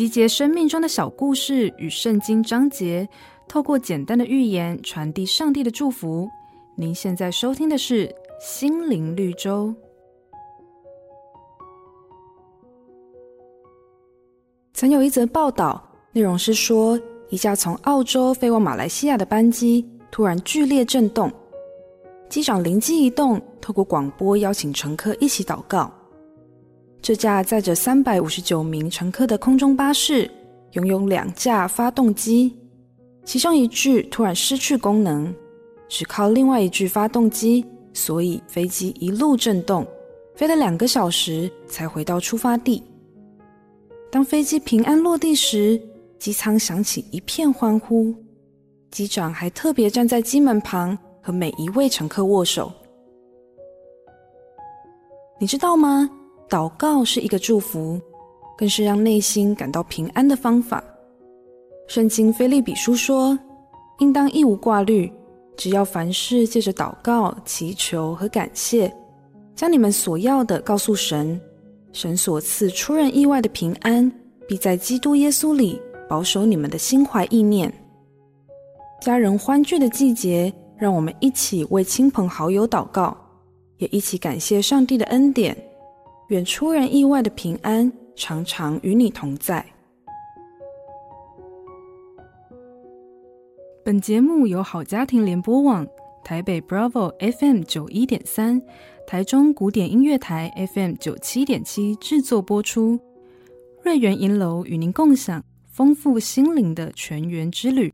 集结生命中的小故事与圣经章节，透过简单的寓言传递上帝的祝福。您现在收听的是《心灵绿洲》。曾有一则报道，内容是说，一架从澳洲飞往马来西亚的班机突然剧烈震动，机长灵机一动，透过广播邀请乘客一起祷告。这架载着三百五十九名乘客的空中巴士拥有两架发动机，其中一具突然失去功能，只靠另外一具发动机，所以飞机一路震动，飞了两个小时才回到出发地。当飞机平安落地时，机舱响起一片欢呼，机长还特别站在机门旁和每一位乘客握手。你知道吗？祷告是一个祝福，更是让内心感到平安的方法。圣经腓立比书说：“应当一无挂虑，只要凡事借着祷告、祈求和感谢，将你们所要的告诉神。神所赐出人意外的平安，必在基督耶稣里保守你们的心怀意念。”家人欢聚的季节，让我们一起为亲朋好友祷告，也一起感谢上帝的恩典。远出人意外的平安常常与你同在。本节目由好家庭联播网、台北 Bravo FM 九一点三、台中古典音乐台 FM 九七点七制作播出。瑞源银楼与您共享丰富心灵的全员之旅。